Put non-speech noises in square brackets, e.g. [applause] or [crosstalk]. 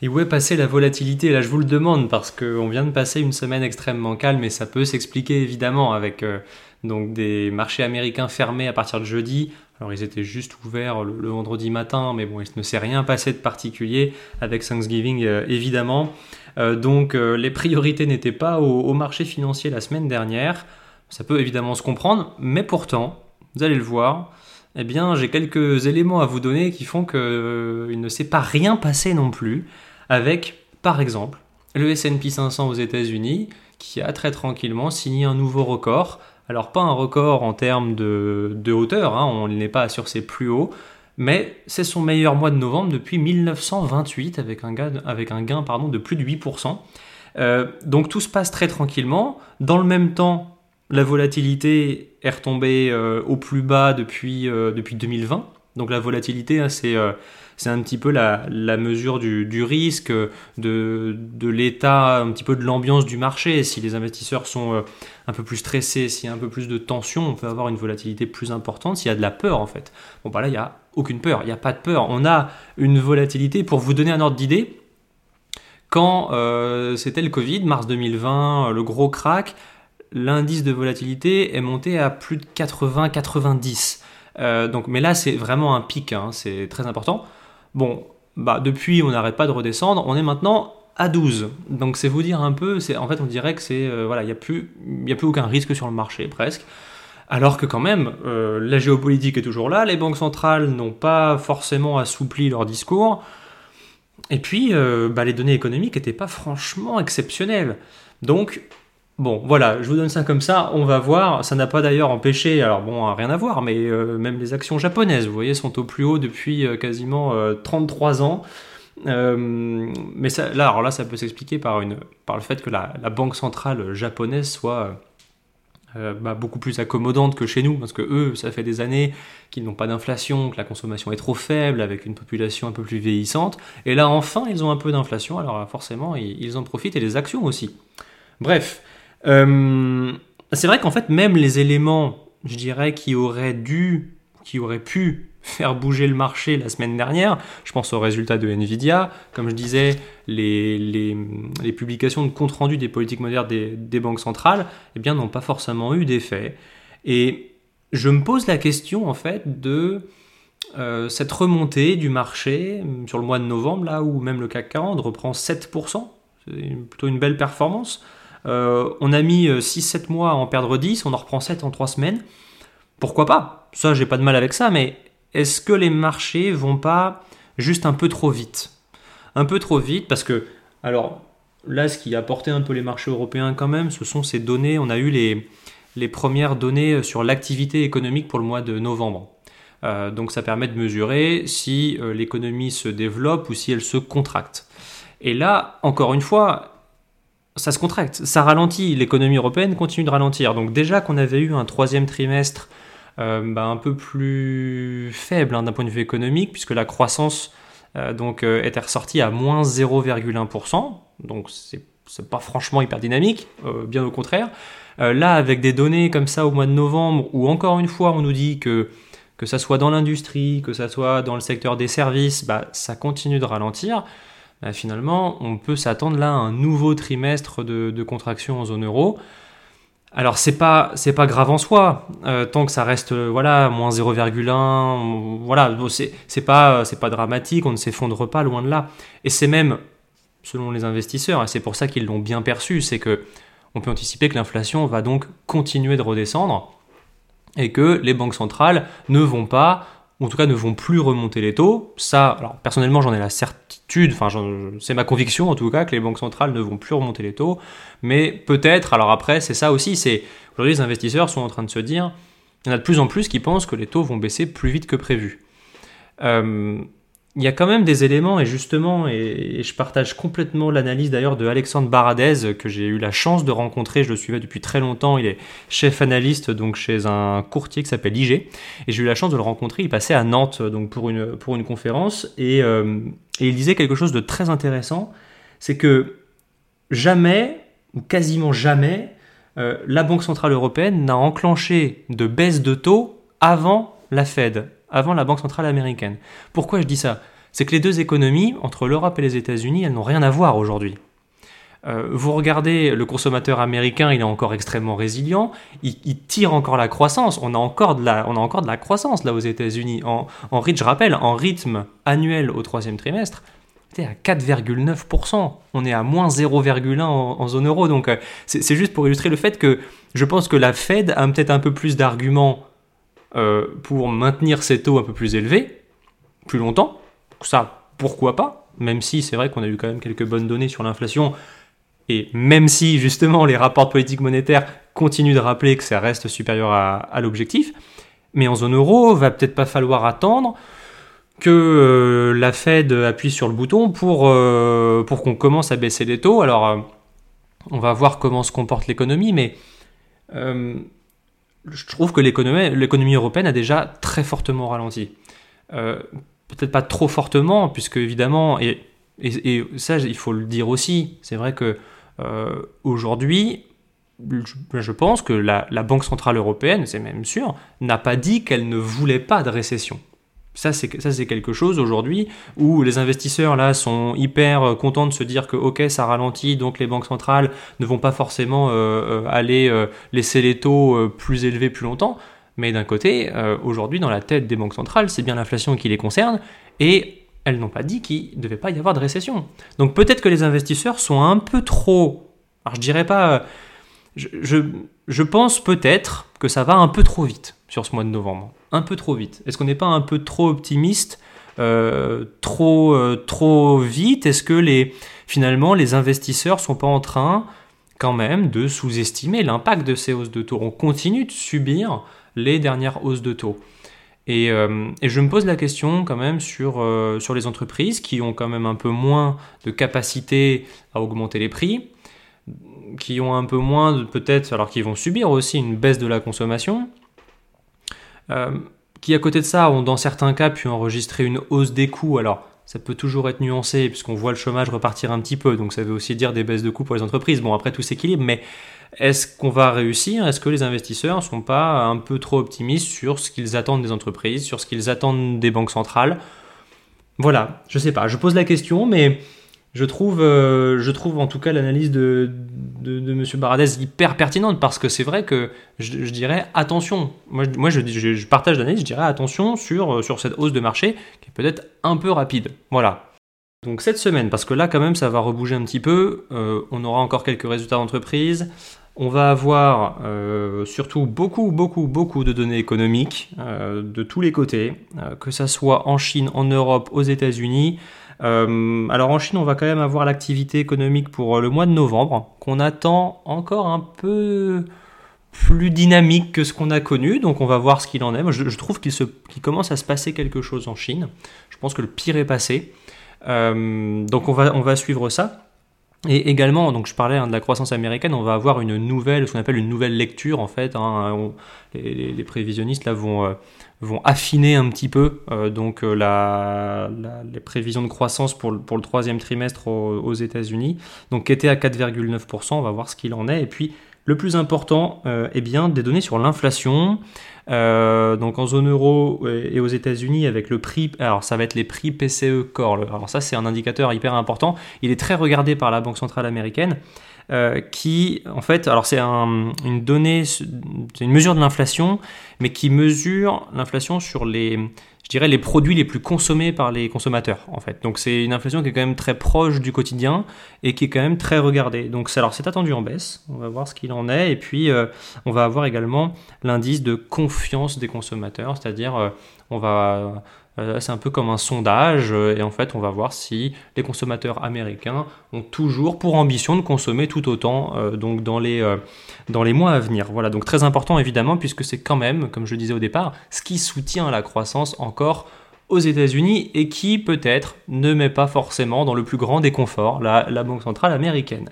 Et où est passée la volatilité? Là, je vous le demande parce qu'on vient de passer une semaine extrêmement calme et ça peut s'expliquer évidemment avec euh, donc des marchés américains fermés à partir de jeudi. Alors, ils étaient juste ouverts le, vendredi matin, mais bon, il ne s'est rien passé de particulier avec Thanksgiving euh, évidemment. Euh, donc, les priorités n'étaient pas au, au marché financier la semaine dernière. Ça peut évidemment se comprendre, mais pourtant, vous allez le voir, eh bien, j'ai quelques éléments à vous donner qui font qu'il ne s'est pas rien passé non plus avec, par exemple, le S&P 500 aux États-Unis, qui a très tranquillement signé un nouveau record. Alors pas un record en termes de, hauteur, hein, on n'est pas sur ses plus hauts, mais c'est son meilleur mois de novembre depuis 1928 avec un gain, de plus de 8%. Euh, donc tout se passe très tranquillement. Dans le même temps, la volatilité est retombée euh, au plus bas depuis, euh, depuis 2020. Donc la volatilité, hein, c'est c'est un petit peu la, mesure du, risque, de, l'état, un petit peu de l'ambiance du marché. Si les investisseurs sont euh, un peu plus stressés, s'il y a un peu plus de tension, on peut avoir une volatilité plus importante. S'il y a de la peur, en fait. Bon, bah là, il n'y a aucune peur, il n'y a pas de peur. On a une volatilité, pour vous donner un ordre d'idée, quand euh, c'était le Covid, mars 2020, le gros crack, l'indice de volatilité est monté à plus de 80-90. Euh, donc, mais là, c'est vraiment un pic, hein, c'est très important. Bon, bah depuis, on n'arrête pas de redescendre. On est maintenant à 12. Donc c'est vous dire un peu, c'est en fait on dirait que c'est euh, voilà, il n'y a plus a plus aucun risque sur le marché presque. Alors que quand même, euh, la géopolitique est toujours là, les banques centrales n'ont pas forcément assoupli leur discours. Et puis, bah, les données économiques n'étaient pas franchement exceptionnelles. Donc, Bon, voilà, je vous donne ça comme ça, on va voir. Ça n'a pas d'ailleurs empêché, alors bon, rien à voir, mais euh, même les actions japonaises, vous voyez, sont au plus haut depuis euh, quasiment 33 euh, ans. mais là, là, ça peut s'expliquer par, le fait que la, banque centrale japonaise soit bah, beaucoup plus accommodante que chez nous, parce que eux, ça fait des années qu'ils n'ont pas d'inflation, que la consommation est trop faible, avec une population un peu plus vieillissante. Et là, enfin, ils ont un peu d'inflation, alors forcément, ils en profitent, et les actions aussi. Bref. Euh, c'est vrai qu'en fait, même les éléments, je dirais, qui auraient dû, qui auraient pu [laughs] faire bouger le marché la semaine dernière, je pense aux résultats de Nvidia, comme je disais, les, publications de compte rendu des politiques monétaires des, banques centrales, eh bien, n'ont pas forcément eu d'effet. Et je me pose la question, en fait, de euh, cette remontée du marché sur le mois de novembre, là où même le CAC 40 reprend 7%, c'est plutôt une belle performance. Euh, on a mis 6-7 euh, mois à en perdre 10, on en reprend 7 en 3 semaines. Pourquoi pas? Ça, j'ai pas de mal avec ça, mais est-ce que les marchés vont pas juste un peu trop vite? Un peu trop vite parce que, alors là, ce qui a porté un peu les marchés européens quand même, ce sont ces données. On a eu les, les premières données sur l'activité économique pour le mois de novembre. Euh, donc ça permet de mesurer si l'économie se développe ou si elle se contracte. Et là, encore une fois, ça se contracte, ça ralentit, l'économie européenne continue de ralentir. Donc déjà qu'on avait eu un troisième trimestre euh, bah, un peu plus faible hein, d'un point de vue économique, puisque la croissance euh, donc, euh, était ressortie à moins 0,1%, donc c'est pas franchement hyper dynamique, bien au contraire. là, avec des données comme ça au mois de novembre, où encore une fois on nous dit que que ça soit dans l'industrie, que ça soit dans le secteur des services, bah, ça continue de ralentir. Bah, finalement, on peut s'attendre là à un nouveau trimestre de, contraction en zone euro. Alors c'est pas pas grave en soi euh, tant que ça reste euh, voilà moins 0,1 voilà c'est c'est pas pas dramatique on ne s'effondre pas loin de là et c'est même selon les investisseurs et c'est pour ça qu'ils l'ont bien perçu c'est que on peut anticiper que l'inflation va donc continuer de redescendre et que les banques centrales ne vont pas en tout cas ne vont plus remonter les taux. Ça, alors personnellement, j'en ai la certitude, enfin, c'est ma conviction en tout cas que les banques centrales ne vont plus remonter les taux. Mais peut-être, alors après, c'est ça aussi, c'est aujourd'hui les investisseurs sont en train de se dire, il y en a de plus en plus qui pensent que les taux vont baisser plus vite que prévu. Euh, il y a quand même des éléments, et justement, et, je partage complètement l'analyse d'ailleurs de Alexandre Baradez, que j'ai eu la chance de rencontrer, je le suivais depuis très longtemps, il est chef analyste donc chez un courtier qui s'appelle IG, et j'ai eu la chance de le rencontrer, il passait à Nantes donc pour une, pour une conférence, et, euh, il disait quelque chose de très intéressant, c'est que jamais, ou quasiment jamais, euh, la Banque Centrale Européenne n'a enclenché de baisse de taux avant la Fed, avant la Banque Centrale Américaine. Pourquoi je dis ça? C'est que les deux économies, entre l'Europe et les États-Unis, elles n'ont rien à voir aujourd'hui. Euh, vous regardez le consommateur américain, il est encore extrêmement résilient, il, tire encore la croissance, on a encore de la, on a encore de la croissance là aux États-Unis. En, en je rappelle, en rythme annuel au troisième trimestre, c'est à 4,9%. On est à moins 0,1 en, zone euro. Donc euh, c'est juste pour illustrer le fait que je pense que la Fed a peut-être un peu plus d'arguments euh, pour maintenir ses taux un peu plus élevés, plus longtemps. Ça, pourquoi pas Même si c'est vrai qu'on a eu quand même quelques bonnes données sur l'inflation et même si justement les rapports de politique monétaire continuent de rappeler que ça reste supérieur à, l'objectif, mais en zone euro, va peut-être pas falloir attendre que euh, la Fed appuie sur le bouton pour, euh, pour qu'on commence à baisser les taux. Alors, on va voir comment se comporte l'économie, mais je trouve que l'économie européenne a déjà très fortement ralenti. Peut-être pas trop fortement, puisque évidemment, et, ça il faut le dire aussi, c'est vrai que euh, aujourd'hui, je pense que la, Banque Centrale Européenne, c'est même sûr, n'a pas dit qu'elle ne voulait pas de récession. Ça, c'est quelque chose aujourd'hui où les investisseurs là sont hyper euh, contents de se dire que ok, ça ralentit, donc les banques centrales ne vont pas forcément euh, aller laisser les taux plus élevés plus longtemps. Mais d'un côté, aujourd'hui, dans la tête des banques centrales, c'est bien l'inflation qui les concerne et elles n'ont pas dit qu'il ne devait pas y avoir de récession. Donc peut-être que les investisseurs sont un peu trop... Alors je dirais pas... Je, pense peut-être que ça va un peu trop vite sur ce mois de novembre. Un peu trop vite. Est-ce qu'on n'est pas un peu trop optimiste euh, trop, euh, trop vite? Est-ce que les, finalement les investisseurs sont pas en train quand même de sous-estimer l'impact de ces hausses de taux? On continue de subir les dernières hausses de taux. Euh, et, je me pose la question quand même sur, euh, sur les entreprises qui ont quand même un peu moins de capacité à augmenter les prix, qui ont un peu moins peut-être, alors qu'ils vont subir aussi une baisse de la consommation, euh, qui à côté de ça ont dans certains cas pu enregistrer une hausse des coûts. Alors ça peut toujours être nuancé puisqu'on voit le chômage repartir un petit peu, donc ça veut aussi dire des baisses de coûts pour les entreprises. Bon après tout s'équilibre, mais est-ce qu'on va réussir? Est-ce que les investisseurs ne sont pas un peu trop optimistes sur ce qu'ils attendent des entreprises, sur ce qu'ils attendent des banques centrales? Voilà, je sais pas. Je pose la question, mais je trouve, euh, je trouve en tout cas l'analyse de, de, de, M. Baradez hyper pertinente parce que c'est vrai que je, dirais attention. Moi, je, partage l'analyse, je dirais attention sur, sur cette hausse de marché qui est peut-être un peu rapide. Voilà. Donc cette semaine, parce que là quand même ça va rebouger un petit peu, euh, on aura encore quelques résultats d'entreprise. On va avoir euh, surtout beaucoup, beaucoup, beaucoup de données économiques euh, de tous les côtés, que ça soit en Chine, en Europe, aux États-Unis. Alors en Chine, on va quand même avoir l'activité économique pour le mois de novembre, qu'on attend encore un peu plus dynamique que ce qu'on a connu, donc on va voir ce qu'il en est. je, trouve qu'il commence à se passer quelque chose en Chine. Je pense que le pire est passé. donc on va, on va suivre ça. Et également, donc je parlais hein, de la croissance américaine, on va avoir une nouvelle, ce qu'on appelle une nouvelle lecture en fait. Hein, les, prévisionnistes là vont, euh, vont affiner un petit peu euh, donc euh, la, les prévisions de croissance pour le, pour le troisième trimestre aux, États-Unis. Donc qui était à 4,9%, on va voir ce qu'il en est. Et puis le plus important, eh bien des données sur l'inflation. Euh, donc en zone euro et aux États-Unis avec le prix, alors ça va être les prix PCE Core. Alors ça c'est un indicateur hyper important. Il est très regardé par la Banque centrale américaine. Euh, qui, en fait, alors c'est un, une donnée, c'est une mesure de l'inflation, mais qui mesure l'inflation sur les, je dirais, les produits les plus consommés par les consommateurs, en fait. Donc c'est une inflation qui est quand même très proche du quotidien et qui est quand même très regardée. Donc alors c'est attendu en baisse, on va voir ce qu'il en est, et puis euh, on va avoir également l'indice de confiance des consommateurs, c'est-à-dire euh, on va euh, c'est un peu comme un sondage et en fait on va voir si les consommateurs américains ont toujours pour ambition de consommer tout autant donc dans les, dans les mois à venir. Voilà, donc très important évidemment puisque c'est quand même, comme je disais au départ, ce qui soutient la croissance encore aux États-Unis et qui peut-être ne met pas forcément dans le plus grand déconfort la Banque centrale américaine.